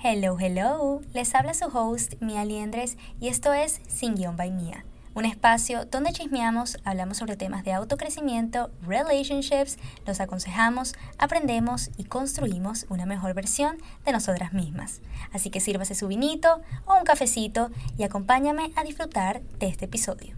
Hello, hello. Les habla su host, Mia Liendres, y esto es Sin Guión by Mia, un espacio donde chismeamos, hablamos sobre temas de autocrecimiento, relationships, los aconsejamos, aprendemos y construimos una mejor versión de nosotras mismas. Así que sírvase su vinito o un cafecito y acompáñame a disfrutar de este episodio.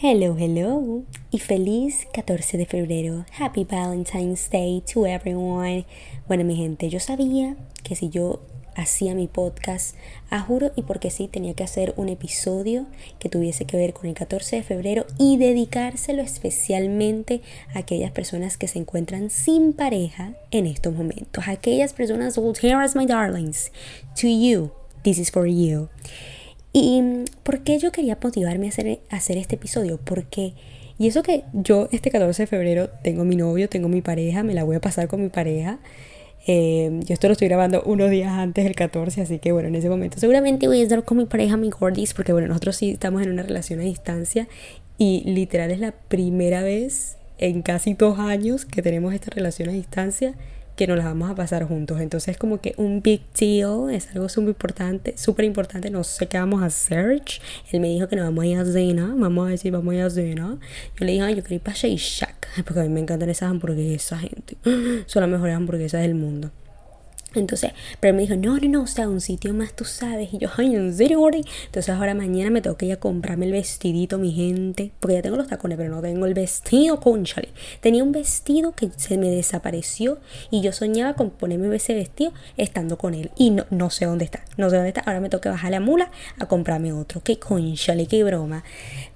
Hello, hello, y feliz 14 de febrero. Happy Valentine's Day to everyone. Bueno, mi gente, yo sabía que si yo hacía mi podcast, a juro y porque sí, tenía que hacer un episodio que tuviese que ver con el 14 de febrero y dedicárselo especialmente a aquellas personas que se encuentran sin pareja en estos momentos. Aquellas personas, here my darlings, to you, this is for you. ¿Y por qué yo quería motivarme a hacer, hacer este episodio? Porque, y eso que yo este 14 de febrero tengo mi novio, tengo mi pareja, me la voy a pasar con mi pareja. Eh, yo esto lo estoy grabando unos días antes del 14, así que bueno, en ese momento seguramente voy a estar con mi pareja, mi gordis, porque bueno, nosotros sí estamos en una relación a distancia y literal es la primera vez en casi dos años que tenemos esta relación a distancia que nos las vamos a pasar juntos. Entonces es como que un big deal, es algo súper importante, súper importante, no sé qué vamos a hacer. Él me dijo que nos vamos a ir a cena, vamos a decir vamos a ir a cena. Yo le dije, ay, yo quiero ir para Shake Shack, porque a mí me encantan esas hamburguesas, gente. Son las mejores hamburguesas del mundo. Entonces, pero él me dijo, no, no, no, o sea, un sitio más tú sabes. Y yo, ay, ¿en serio, Gordy? Entonces ahora mañana me tengo que ir a comprarme el vestidito, mi gente. Porque ya tengo los tacones, pero no tengo el vestido, conchale. Tenía un vestido que se me desapareció y yo soñaba con ponerme ese vestido estando con él. Y no, no sé dónde está, no sé dónde está. Ahora me tengo que bajar la mula a comprarme otro. Qué conchale, qué broma.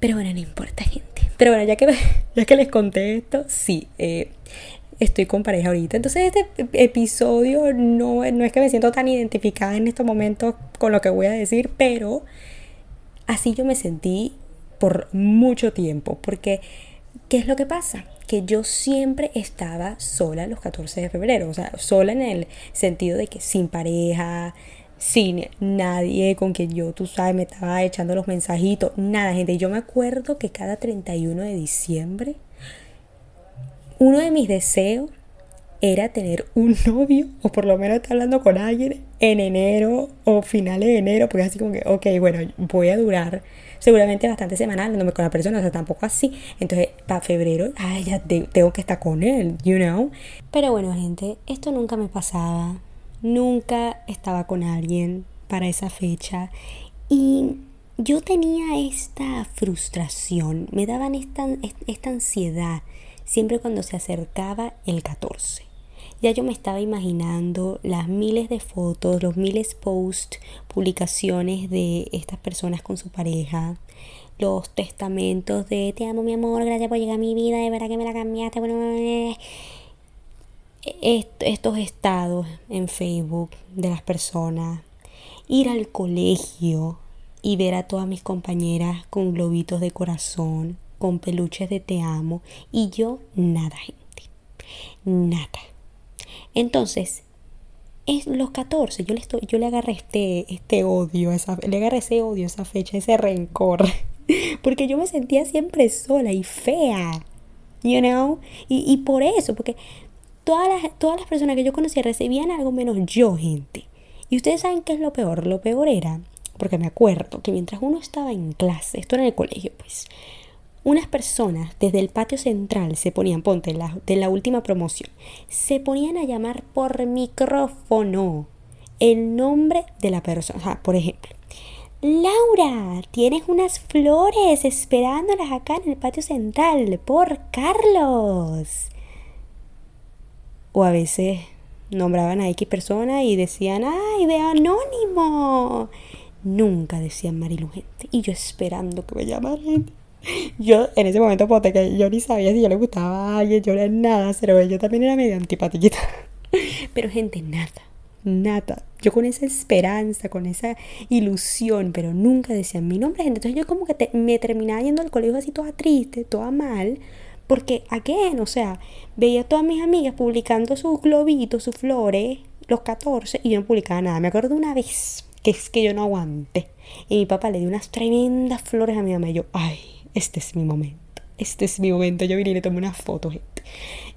Pero bueno, no importa, gente. Pero bueno, ya que, ya que les conté esto, sí, eh, estoy con pareja ahorita. Entonces este episodio no, no es que me siento tan identificada en estos momentos con lo que voy a decir, pero así yo me sentí por mucho tiempo, porque ¿qué es lo que pasa? Que yo siempre estaba sola los 14 de febrero, o sea, sola en el sentido de que sin pareja, sin nadie con quien yo, tú sabes, me estaba echando los mensajitos, nada, gente. Yo me acuerdo que cada 31 de diciembre uno de mis deseos era tener un novio o por lo menos estar hablando con alguien en enero o finales de enero, porque así como que, ok, bueno, voy a durar seguramente bastante semanas hablándome con la persona, o sea, tampoco así. Entonces, para febrero, ay, ya tengo que estar con él, you know. Pero bueno, gente, esto nunca me pasaba. Nunca estaba con alguien para esa fecha. Y yo tenía esta frustración, me daban esta, esta ansiedad siempre cuando se acercaba el 14. Ya yo me estaba imaginando las miles de fotos, los miles posts, publicaciones de estas personas con su pareja, los testamentos de te amo mi amor, gracias por llegar a mi vida, de verdad que me la cambiaste. Bueno, estos estados en Facebook de las personas, ir al colegio y ver a todas mis compañeras con globitos de corazón, con peluches de te amo y yo nada, gente. Nada. Entonces, es los 14, yo le, estoy, yo le agarré este, este odio, esa, le agarré ese odio, esa fecha, ese rencor. Porque yo me sentía siempre sola y fea. You know? Y, y por eso, porque todas las, todas las personas que yo conocía recibían algo menos yo, gente. Y ustedes saben qué es lo peor. Lo peor era, porque me acuerdo que mientras uno estaba en clase, esto era en el colegio, pues, unas personas desde el patio central se ponían, ponte, la, de la última promoción, se ponían a llamar por micrófono el nombre de la persona. Por ejemplo, Laura, tienes unas flores esperándolas acá en el patio central por Carlos. O a veces nombraban a X persona y decían, ay, de anónimo. Nunca decían Marilu gente. Y yo esperando que me llamaran yo en ese momento, pote, que yo ni sabía si yo le gustaba a alguien, yo era nada, pero yo también era medio antipatillita. Pero gente, nada, nada. Yo con esa esperanza, con esa ilusión, pero nunca decían mi nombre, gente. Entonces yo como que me terminaba yendo al colegio así toda triste, toda mal. Porque, ¿a qué? O sea, veía a todas mis amigas publicando sus globitos, sus flores, los 14, y yo no publicaba nada. Me acuerdo una vez que es que yo no aguanté. Y mi papá le dio unas tremendas flores a mi mamá. Y yo, ay, este es mi momento. Este es mi momento. Yo vine y le tomé una foto, gente.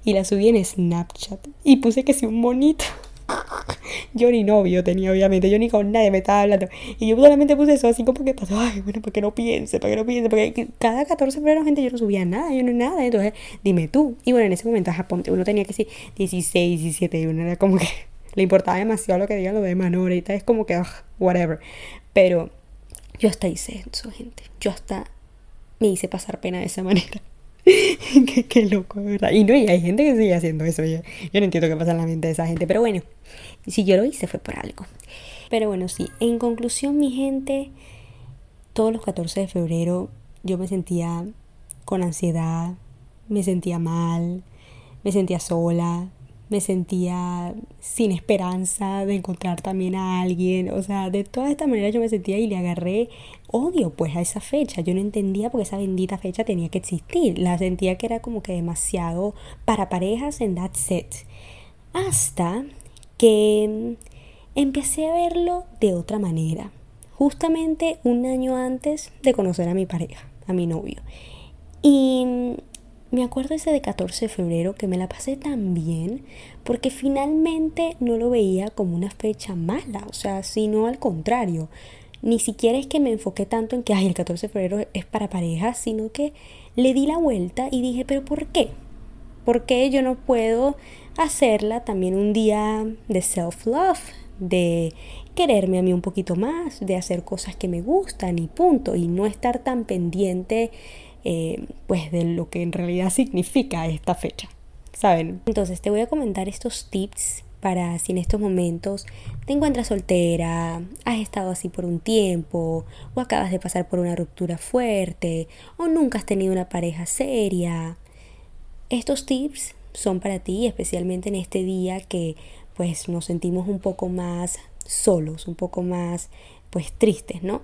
Y la subí en Snapchat. Y puse que sí un bonito. yo ni novio tenía, obviamente, yo ni con nadie me estaba hablando. Y yo solamente puse eso así como que pasó, ay, bueno, para que no piense, para que no piense, porque cada 14 de febrero, gente, yo no subía nada, yo no nada, entonces, dime tú. Y bueno, en ese momento, Japón, uno tenía que decir 16, 17, y uno era como que le importaba demasiado lo que digan los demás, ¿no? Ahorita es como que, whatever. Pero yo hasta hice eso, gente. Yo hasta me hice pasar pena de esa manera. qué, loco, ¿verdad? Y no, y hay gente que sigue haciendo eso. Yo, yo no entiendo qué pasa en la mente de esa gente. Pero bueno, si yo lo hice fue por algo. Pero bueno, sí, en conclusión, mi gente, todos los 14 de febrero yo me sentía con ansiedad, me sentía mal, me sentía sola, me sentía sin esperanza de encontrar también a alguien, o sea, de toda esta manera yo me sentía y le agarré odio pues a esa fecha, yo no entendía por qué esa bendita fecha tenía que existir, la sentía que era como que demasiado para parejas en that set, hasta que empecé a verlo de otra manera, justamente un año antes de conocer a mi pareja, a mi novio, y me acuerdo ese de 14 de febrero que me la pasé tan bien porque finalmente no lo veía como una fecha mala, o sea, sino al contrario. Ni siquiera es que me enfoqué tanto en que Ay, el 14 de febrero es para parejas, sino que le di la vuelta y dije, pero ¿por qué? ¿Por qué yo no puedo hacerla también un día de self-love, de quererme a mí un poquito más, de hacer cosas que me gustan y punto, y no estar tan pendiente eh, pues de lo que en realidad significa esta fecha, ¿saben? Entonces te voy a comentar estos tips para si en estos momentos te encuentras soltera, has estado así por un tiempo, o acabas de pasar por una ruptura fuerte, o nunca has tenido una pareja seria. Estos tips son para ti, especialmente en este día que pues nos sentimos un poco más solos, un poco más pues tristes, ¿no?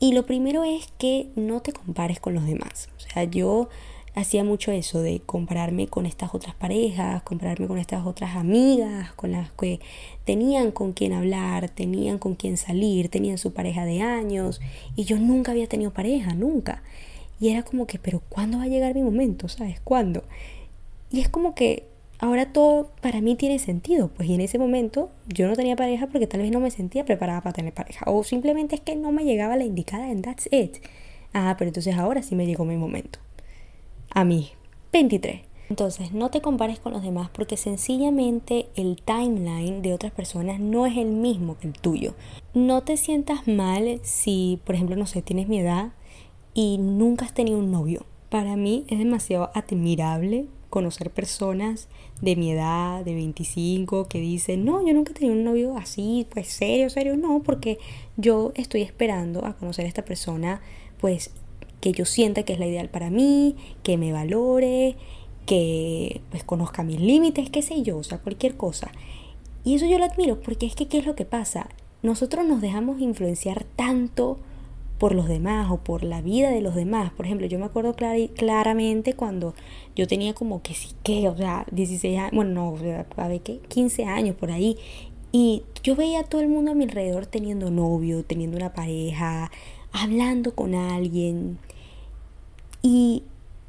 Y lo primero es que no te compares con los demás. O sea, yo hacía mucho eso de compararme con estas otras parejas, compararme con estas otras amigas, con las que tenían con quién hablar, tenían con quién salir, tenían su pareja de años y yo nunca había tenido pareja, nunca. Y era como que, pero ¿cuándo va a llegar mi momento? ¿Sabes? ¿Cuándo? Y es como que ahora todo para mí tiene sentido. Pues y en ese momento yo no tenía pareja porque tal vez no me sentía preparada para tener pareja. O simplemente es que no me llegaba la indicada en that's it. Ah, pero entonces ahora sí me llegó mi momento. A mí, 23. Entonces, no te compares con los demás porque sencillamente el timeline de otras personas no es el mismo que el tuyo. No te sientas mal si, por ejemplo, no sé, tienes mi edad y nunca has tenido un novio. Para mí es demasiado admirable conocer personas de mi edad, de 25, que dicen, no, yo nunca he tenido un novio así, pues serio, serio, no, porque yo estoy esperando a conocer a esta persona, pues que yo sienta que es la ideal para mí, que me valore, que pues conozca mis límites, qué sé yo, o sea, cualquier cosa. Y eso yo lo admiro porque es que, ¿qué es lo que pasa? Nosotros nos dejamos influenciar tanto por los demás o por la vida de los demás. Por ejemplo, yo me acuerdo claramente cuando yo tenía como que sí que, o sea, 16 años, bueno, no, a ver qué, 15 años por ahí. Y yo veía a todo el mundo a mi alrededor teniendo novio, teniendo una pareja, hablando con alguien. Y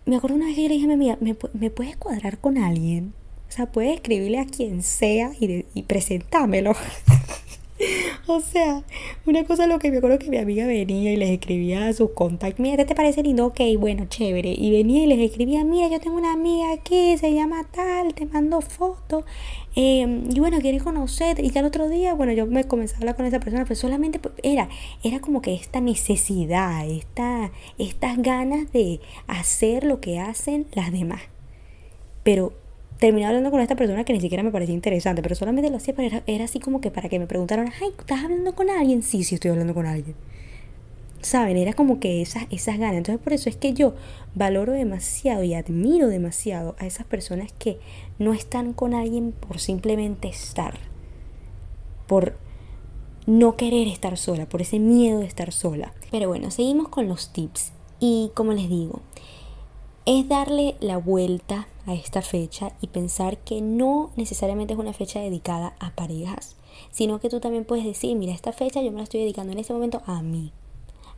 me acuerdo una vez que yo le dije a mi amiga, ¿me, ¿me puedes cuadrar con alguien? O sea, puedes escribirle a quien sea y, y presentármelo. O sea, una cosa lo que me acuerdo que mi amiga venía y les escribía a sus contactos, mira, ¿te parece lindo? Ok, bueno, chévere. Y venía y les escribía, mira, yo tengo una amiga aquí, se llama tal, te mando fotos. Em, y bueno, quieres conocer. Y ya el otro día, bueno, yo me comencé a hablar con esa persona, pero solamente era, era como que esta necesidad, esta, estas ganas de hacer lo que hacen las demás. Pero terminé hablando con esta persona que ni siquiera me parecía interesante, pero solamente lo hacía, pero era, así como que para que me preguntaran, ay, ¿estás hablando con alguien? Sí, sí, estoy hablando con alguien. ¿Saben? Era como que esas, esas ganas. Entonces por eso es que yo valoro demasiado y admiro demasiado a esas personas que no están con alguien por simplemente estar, por no querer estar sola, por ese miedo de estar sola. Pero bueno, seguimos con los tips. Y como les digo, es darle la vuelta a esta fecha y pensar que no necesariamente es una fecha dedicada a parejas, sino que tú también puedes decir, mira, esta fecha yo me la estoy dedicando en este momento a mí,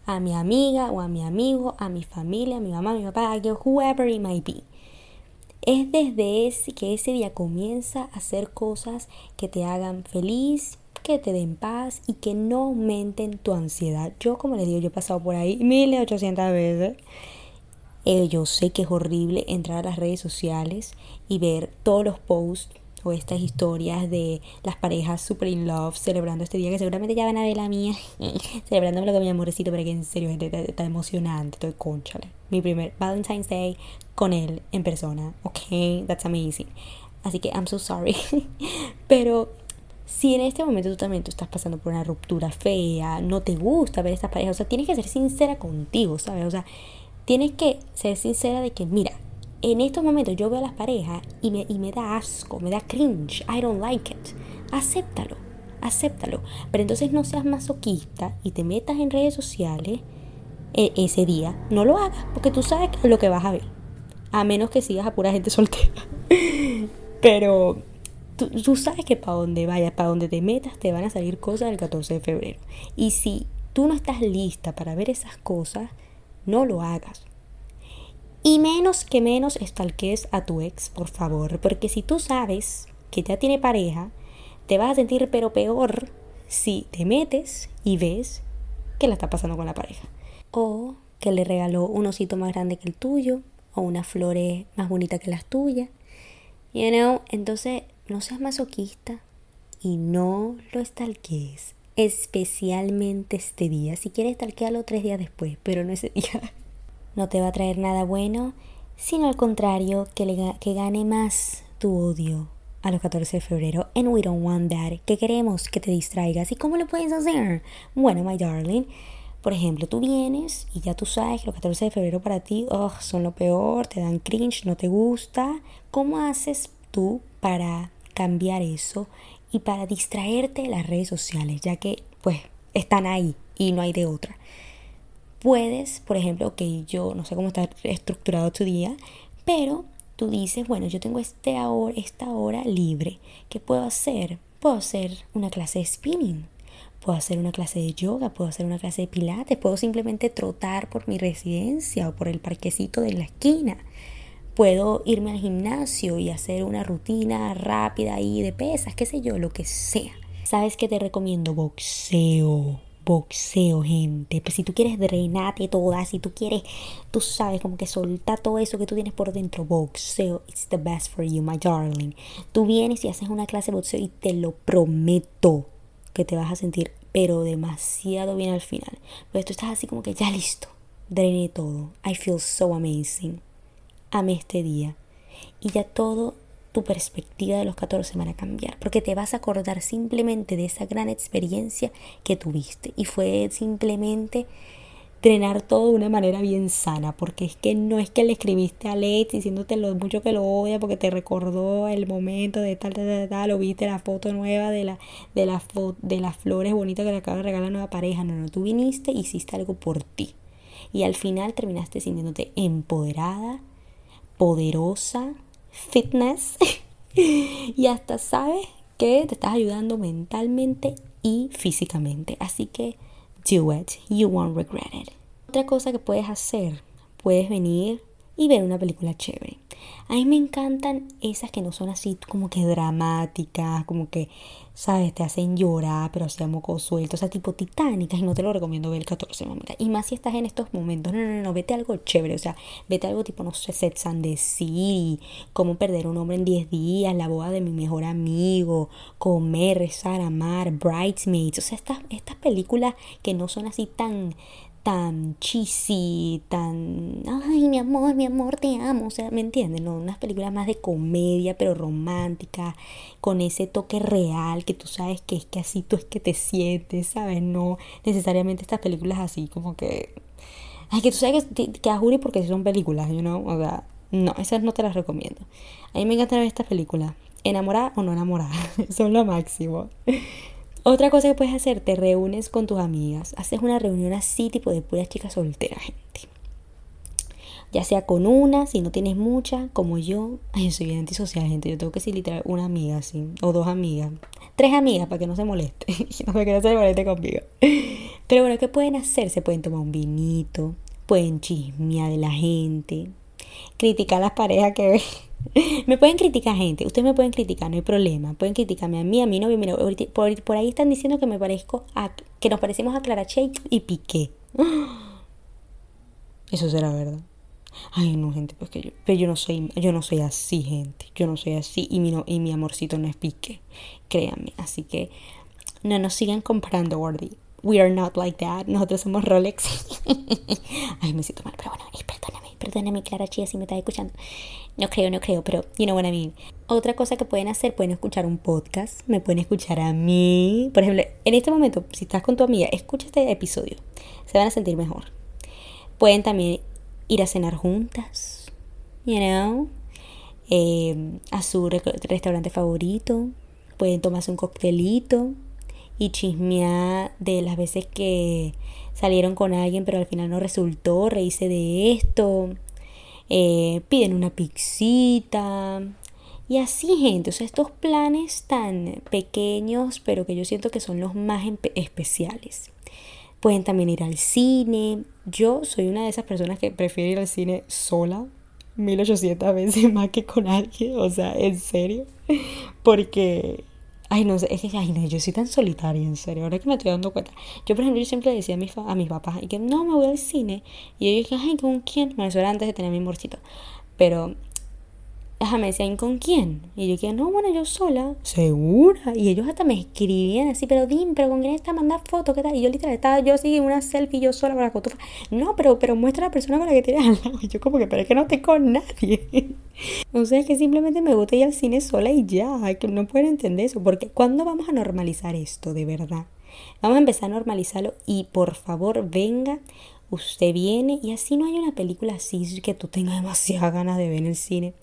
a mi amiga o a mi amigo, a mi familia, a mi mamá, a mi papá, a whoever it might be. Es desde ese, que ese día comienza a hacer cosas que te hagan feliz, que te den paz y que no aumenten tu ansiedad. Yo, como les digo, yo he pasado por ahí 1800 veces. Eh, yo sé que es horrible entrar a las redes sociales y ver todos los posts o estas historias de las parejas super in love celebrando este día que seguramente ya van a ver la mía celebrándome con mi amorecito pero que en serio está, emocionante estoy conchale mi primer Valentine's Day con él en persona ok that's amazing. Así que I'm so sorry. Pero si en este momento tú también tú estás pasando por una ruptura fea, no te gusta ver estas parejas, o sea, tienes que ser sincera contigo, ¿sabes? O sea, tienes que ser sincera de que, mira, en estos momentos yo veo a las parejas y me, y me da asco, me da cringe, I don't like it. Acéptalo, acéptalo. Pero entonces no seas masoquista y te metas en redes sociales e, ese día. No lo hagas, porque tú sabes lo que vas a ver. A menos que sigas a pura gente soltera. Pero tú, tú sabes que para donde vayas, para donde te metas, te van a salir cosas el 14 de febrero. Y si tú no estás lista para ver esas cosas, no lo hagas. Y menos que menos estalques a tu ex, por favor, porque si tú sabes que ya tiene pareja, te vas a sentir pero peor si te metes y ves que la está pasando con la pareja. O que le regaló un osito más grande que el tuyo, o unas flores más bonitas que las tuyas. You know, entonces no seas masoquista y no lo estalques. Especialmente este día. Si quieres, estalquealo tres días después, pero no ese día no te va a traer nada bueno, sino al contrario, que, le, que gane más tu odio a los 14 de febrero. And we don't want that. Que queremos que te distraigas. ¿Y cómo lo puedes hacer? Bueno, my darling. Por ejemplo, tú vienes y ya tú sabes que los 14 de febrero para ti oh, son lo peor, te dan cringe, no te gusta. ¿Cómo haces tú para cambiar eso y para distraerte de las redes sociales? Ya que, pues, están ahí y no hay de otra puedes, por ejemplo, que yo no sé cómo está estructurado tu día, pero tú dices, bueno, yo tengo este hora, esta hora libre, ¿qué puedo hacer? Puedo hacer una clase de spinning, puedo hacer una clase de yoga, puedo hacer una clase de pilates, puedo simplemente trotar por mi residencia o por el parquecito de la esquina. Puedo irme al gimnasio y hacer una rutina rápida ahí de pesas, qué sé yo, lo que sea. ¿Sabes qué te recomiendo? Boxeo boxeo, gente. Pues si tú quieres drenarte toda, si tú quieres, tú sabes, como que soltar todo eso que tú tienes por dentro, boxeo, it's the best for you, my darling. Tú vienes y haces una clase de boxeo y te lo prometo que te vas a sentir, pero demasiado bien al final. Pues tú estás así como que ya listo, drené todo. I feel so amazing. Amé este día. Y ya todo tu perspectiva de los 14 van a cambiar, porque te vas a acordar simplemente de esa gran experiencia que tuviste y fue simplemente drenar todo de una manera bien sana, porque es que no es que le escribiste a Lex diciéndote lo mucho que lo odia porque te recordó el momento de tal, tal, tal, tal, o viste la foto nueva de, la, de, la de las flores bonitas que le acaba de regalar la nueva pareja, no, no, tú viniste hiciste algo por ti. Y al final terminaste sintiéndote empoderada, poderosa, fitness y hasta sabes que te estás ayudando mentalmente y físicamente. Así que do it, you won't regret it. Otra cosa que puedes hacer, puedes venir y ver una película chévere. A mí me encantan esas que no son así como que dramáticas, como que, ¿sabes? Te hacen llorar, pero sea moco suelto, o sea, tipo titánicas. Y no te lo recomiendo ver el 14, mamita. Y más si estás en estos momentos. No, no, no, vete algo chévere, o sea, vete algo tipo, no sé, Sets and the City, cómo perder un hombre en 10 días, la boda de mi mejor amigo, comer, rezar, amar, Bridesmaids. O sea, estas, estas películas que no son así tan tan cheesy, tan, ay, mi amor, mi amor, te amo, o sea, ¿me entienden? No, unas películas más de comedia, pero romántica, con ese toque real que tú sabes que es que así tú es que te sientes, ¿sabes? No necesariamente estas películas así como que, ay, que tú sabes que, que a porque son películas, you know? o sea, no, esas no te las recomiendo. A mí me encanta ver estas películas, enamorada o no enamorada, son lo máximo. Otra cosa que puedes hacer, te reúnes con tus amigas, haces una reunión así tipo de puras chicas solteras, gente. Ya sea con una, si no tienes mucha, como yo. Ay, yo soy antisocial, gente. Yo tengo que ser literal una amiga, así. O dos amigas. Tres amigas para que no se moleste. para que no se moleste conmigo. Pero bueno, ¿qué pueden hacer? Se pueden tomar un vinito. Pueden chismear de la gente. Criticar a las parejas que me pueden criticar gente, ustedes me pueden criticar, no hay problema. Pueden criticarme a mí, a mi novio. Mira, por, por ahí están diciendo que me parezco a, que nos parecemos a Clara Che y Piqué. Eso será verdad. Ay, no, gente, pues que yo, pero yo no soy, yo no soy así, gente. Yo no soy así y mi, y mi amorcito no es Piqué, créanme. Así que no nos sigan comparando, Gordy. We are not like that. Nosotros somos Rolex. Ay, me siento mal, pero bueno, perdóname, perdóname, Clara Chía, si me estás escuchando. No creo, no creo, pero you know what I mean. Otra cosa que pueden hacer, pueden escuchar un podcast, me pueden escuchar a mí. Por ejemplo, en este momento, si estás con tu amiga, escucha este episodio. Se van a sentir mejor. Pueden también ir a cenar juntas, you know, eh, a su restaurante favorito. Pueden tomarse un coctelito y chismear de las veces que salieron con alguien pero al final no resultó, reíse de esto, eh, piden una pixita. Y así, gente, o sea, estos planes tan pequeños, pero que yo siento que son los más especiales. Pueden también ir al cine. Yo soy una de esas personas que prefiere ir al cine sola, 1800 veces más que con alguien, o sea, en serio. Porque Ay, no sé, es que, ay, no, yo soy tan solitaria, en serio, ahora que me estoy dando cuenta. Yo, por ejemplo, yo siempre decía a mis, a mis papás, y que no, me voy al cine. Y ellos ay, ¿con quién? Bueno, eso era antes de tener mi morcito. Pero me decían, ¿con quién? Y yo dije, no, bueno, yo sola, segura. Y ellos hasta me escribían así, pero dim, pero ¿con quién está? Manda fotos, ¿qué tal? Y yo literal estaba yo así en una selfie yo sola con la cotufa. No, pero, pero muestra a la persona con la que tienes al lado. Y yo como que, pero es que no estoy con nadie. o sea, es que simplemente me gusta ir al cine sola y ya, que no pueden entender eso. Porque ¿cuándo vamos a normalizar esto, de verdad? Vamos a empezar a normalizarlo y por favor venga usted viene y así no hay una película así que tú tengas demasiadas ganas de ver en el cine.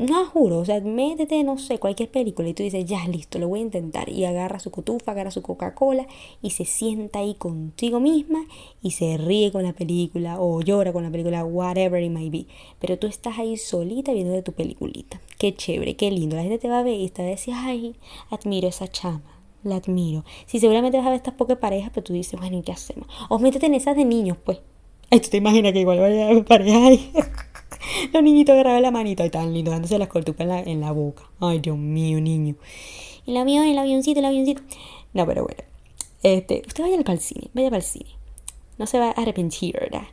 No, juro, o sea, métete, no sé, cualquier película y tú dices, ya, listo, lo voy a intentar. Y agarra su cotufa, agarra su Coca-Cola y se sienta ahí contigo misma y se ríe con la película o llora con la película, whatever it may be. Pero tú estás ahí solita viendo de tu peliculita. Qué chévere, qué lindo. La gente te va a ver y te va a decir, ay, admiro esa chama la admiro. Si seguramente vas a ver estas pocas parejas, pero tú dices, bueno, ¿y qué hacemos? O métete en esas de niños, pues. Ay, tú te imaginas que igual vaya a pareja ahí. Los niñitos agarraban la manito y tan lindo, dándose las cortupas en la, en la boca. Ay, Dios mío, niño. El avión, el avioncito, el avioncito. No, pero bueno. Este, usted vaya al cine, vaya para el cine. No se va a arrepentir, ¿verdad?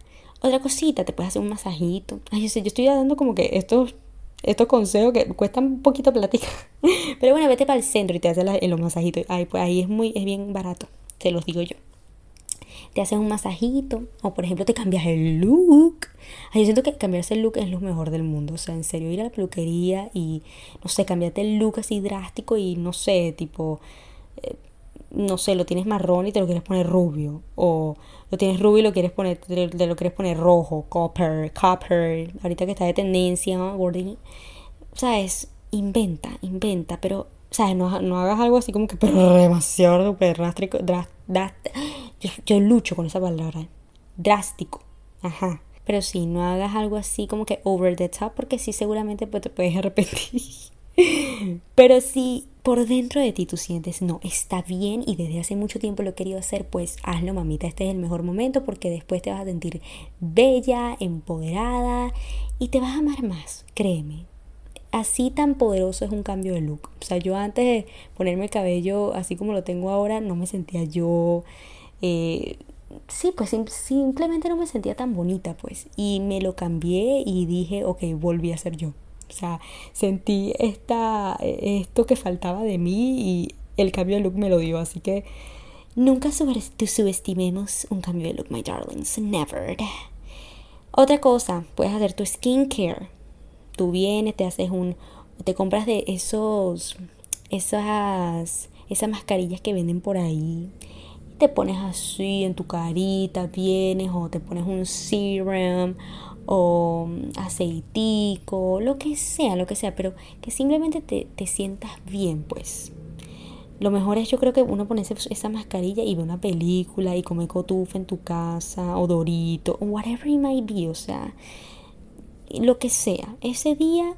Otra cosita, te puedes hacer un masajito. Ay, yo sé, yo estoy dando como que estos, estos consejos que cuestan un poquito plática. Pero bueno, vete para el centro y te haces los masajitos. Ay, pues ahí es muy, es bien barato, te los digo yo te haces un masajito o por ejemplo te cambias el look. Ay, yo siento que cambiarse el look es lo mejor del mundo. O sea, en serio, ir a la peluquería y, no sé, cambiarte el look así drástico y, no sé, tipo, eh, no sé, lo tienes marrón y te lo quieres poner rubio. O lo tienes rubio y lo quieres poner, te, lo quieres poner rojo, copper, copper. Ahorita que está de tendencia, Gordy. O sea, es, inventa, inventa, pero sea, no, hagas algo así como que pero demasiado drástico. yo, yo, lucho con esa palabra. Drástico. Ajá. Pero sí, no hagas algo así como que over the top, porque sí, seguramente pues, te puedes arrepentir. Pero si por dentro de ti tú sientes, no, está bien y desde hace mucho tiempo lo he querido hacer, pues hazlo, mamita. Este es el mejor momento porque después te vas a sentir bella, empoderada y te vas a amar más, créeme así tan poderoso es un cambio de look. O sea, yo antes de ponerme el cabello así como lo tengo ahora, no me sentía yo... Eh, sí, pues simplemente no me sentía tan bonita, pues. Y me lo cambié y dije, ok, volví a ser yo. O sea, sentí esta, esto que faltaba de mí y el cambio de look me lo dio. Así que nunca subestimemos un cambio de look, my darlings. Never. Otra cosa, puedes hacer tu skincare tú vienes, te haces un, te compras de esos, esas, esas mascarillas que venden por ahí. Te pones así en tu carita, vienes o te pones un serum o aceitico, lo que sea, lo que sea, pero que simplemente te, te sientas bien, pues. Lo mejor es yo creo que uno ponerse esa mascarilla y ve una película y come cotufa en tu casa o dorito o whatever it might be, o sea, lo que sea. Ese día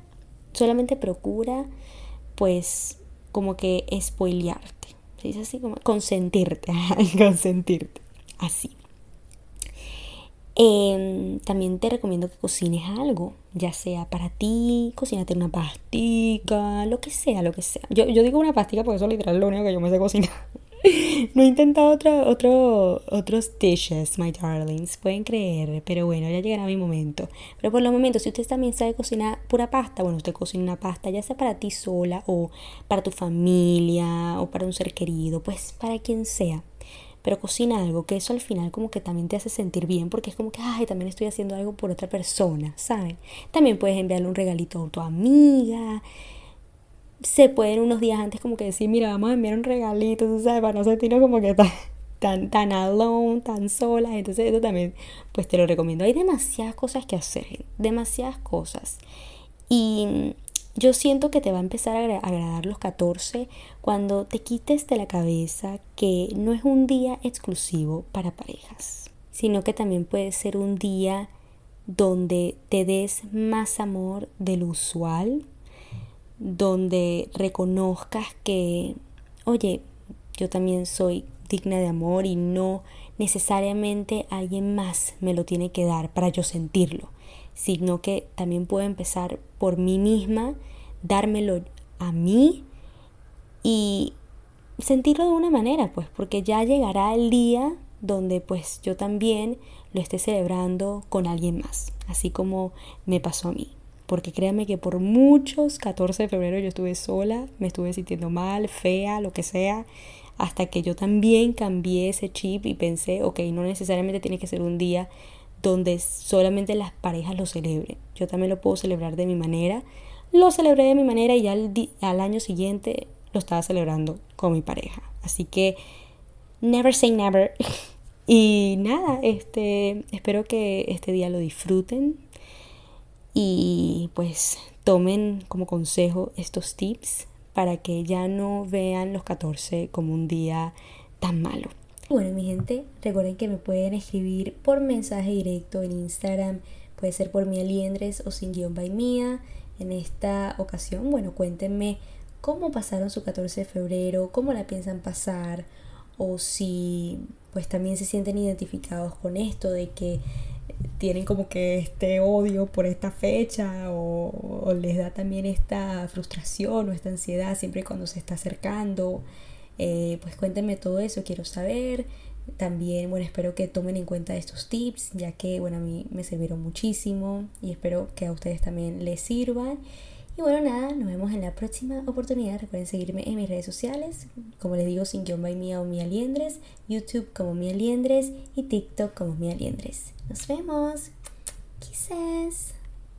solamente procura pues como que spoilearte. Se dice así como consentirte, consentirte. Así. Em, también te recomiendo que cocines algo, ya sea para ti, cocínate una pastica, lo que sea, lo que sea. Yo, yo digo una pastica porque eso literal es lo único que yo me sé cocinar. no he intentado otro, otro, otros dishes, my darlings, pueden creer, pero bueno, ya llegará mi momento. Pero por los momentos, si usted también sabe cocinar pura pasta, bueno, usted cocina una pasta, ya sea para ti sola o para tu familia o para un ser querido, pues para quien sea. Pero cocina algo que eso al final como que también te hace sentir bien porque es como que, ay, también estoy haciendo algo por otra persona, ¿saben? También puedes enviarle un regalito a tu amiga se pueden unos días antes como que decir, mira, vamos a enviar un regalito, sabes, para no sentirnos como que tan, tan, tan alone, tan sola. Entonces eso también, pues te lo recomiendo. Hay demasiadas cosas que hacer, demasiadas cosas. Y yo siento que te va a empezar a agradar los 14 cuando te quites de la cabeza que no es un día exclusivo para parejas, sino que también puede ser un día donde te des más amor del usual, donde reconozcas que, oye, yo también soy digna de amor y no necesariamente alguien más me lo tiene que dar para yo sentirlo, sino que también puedo empezar por mí misma, dármelo a mí y sentirlo de una manera, pues, porque ya llegará el día donde pues yo también lo esté celebrando con alguien más, así como me pasó a mí porque créanme que por muchos 14 de febrero yo estuve sola, me estuve sintiendo mal, fea, lo que sea, hasta que yo también cambié ese chip y pensé, ok, no necesariamente tiene que ser un día donde solamente las parejas lo celebren, yo también lo puedo celebrar de mi manera, lo celebré de mi manera y al, al año siguiente lo estaba celebrando con mi pareja, así que never say never. y nada, este, espero que este día lo disfruten, y pues tomen como consejo estos tips para que ya no vean los 14 como un día tan malo. Bueno, mi gente, recuerden que me pueden escribir por mensaje directo en Instagram, puede ser por mi aliendres o sin guion by mía. En esta ocasión, bueno, cuéntenme cómo pasaron su 14 de febrero, cómo la piensan pasar, o si pues también se sienten identificados con esto de que tienen como que este odio por esta fecha o, les da también esta frustración o esta ansiedad siempre cuando se está acercando. Eh, pues cuéntenme todo eso, quiero saber. También, bueno, espero que tomen en cuenta estos tips, ya que, bueno, a mí me sirvieron muchísimo y espero que a ustedes también les sirvan. Y bueno, nada, nos vemos en la próxima oportunidad. Recuerden seguirme en mis redes sociales, como les digo, sin guion by mía o mi aliendres, YouTube como mi aliendres y TikTok como mi aliendres. Nos vemos. Kisses.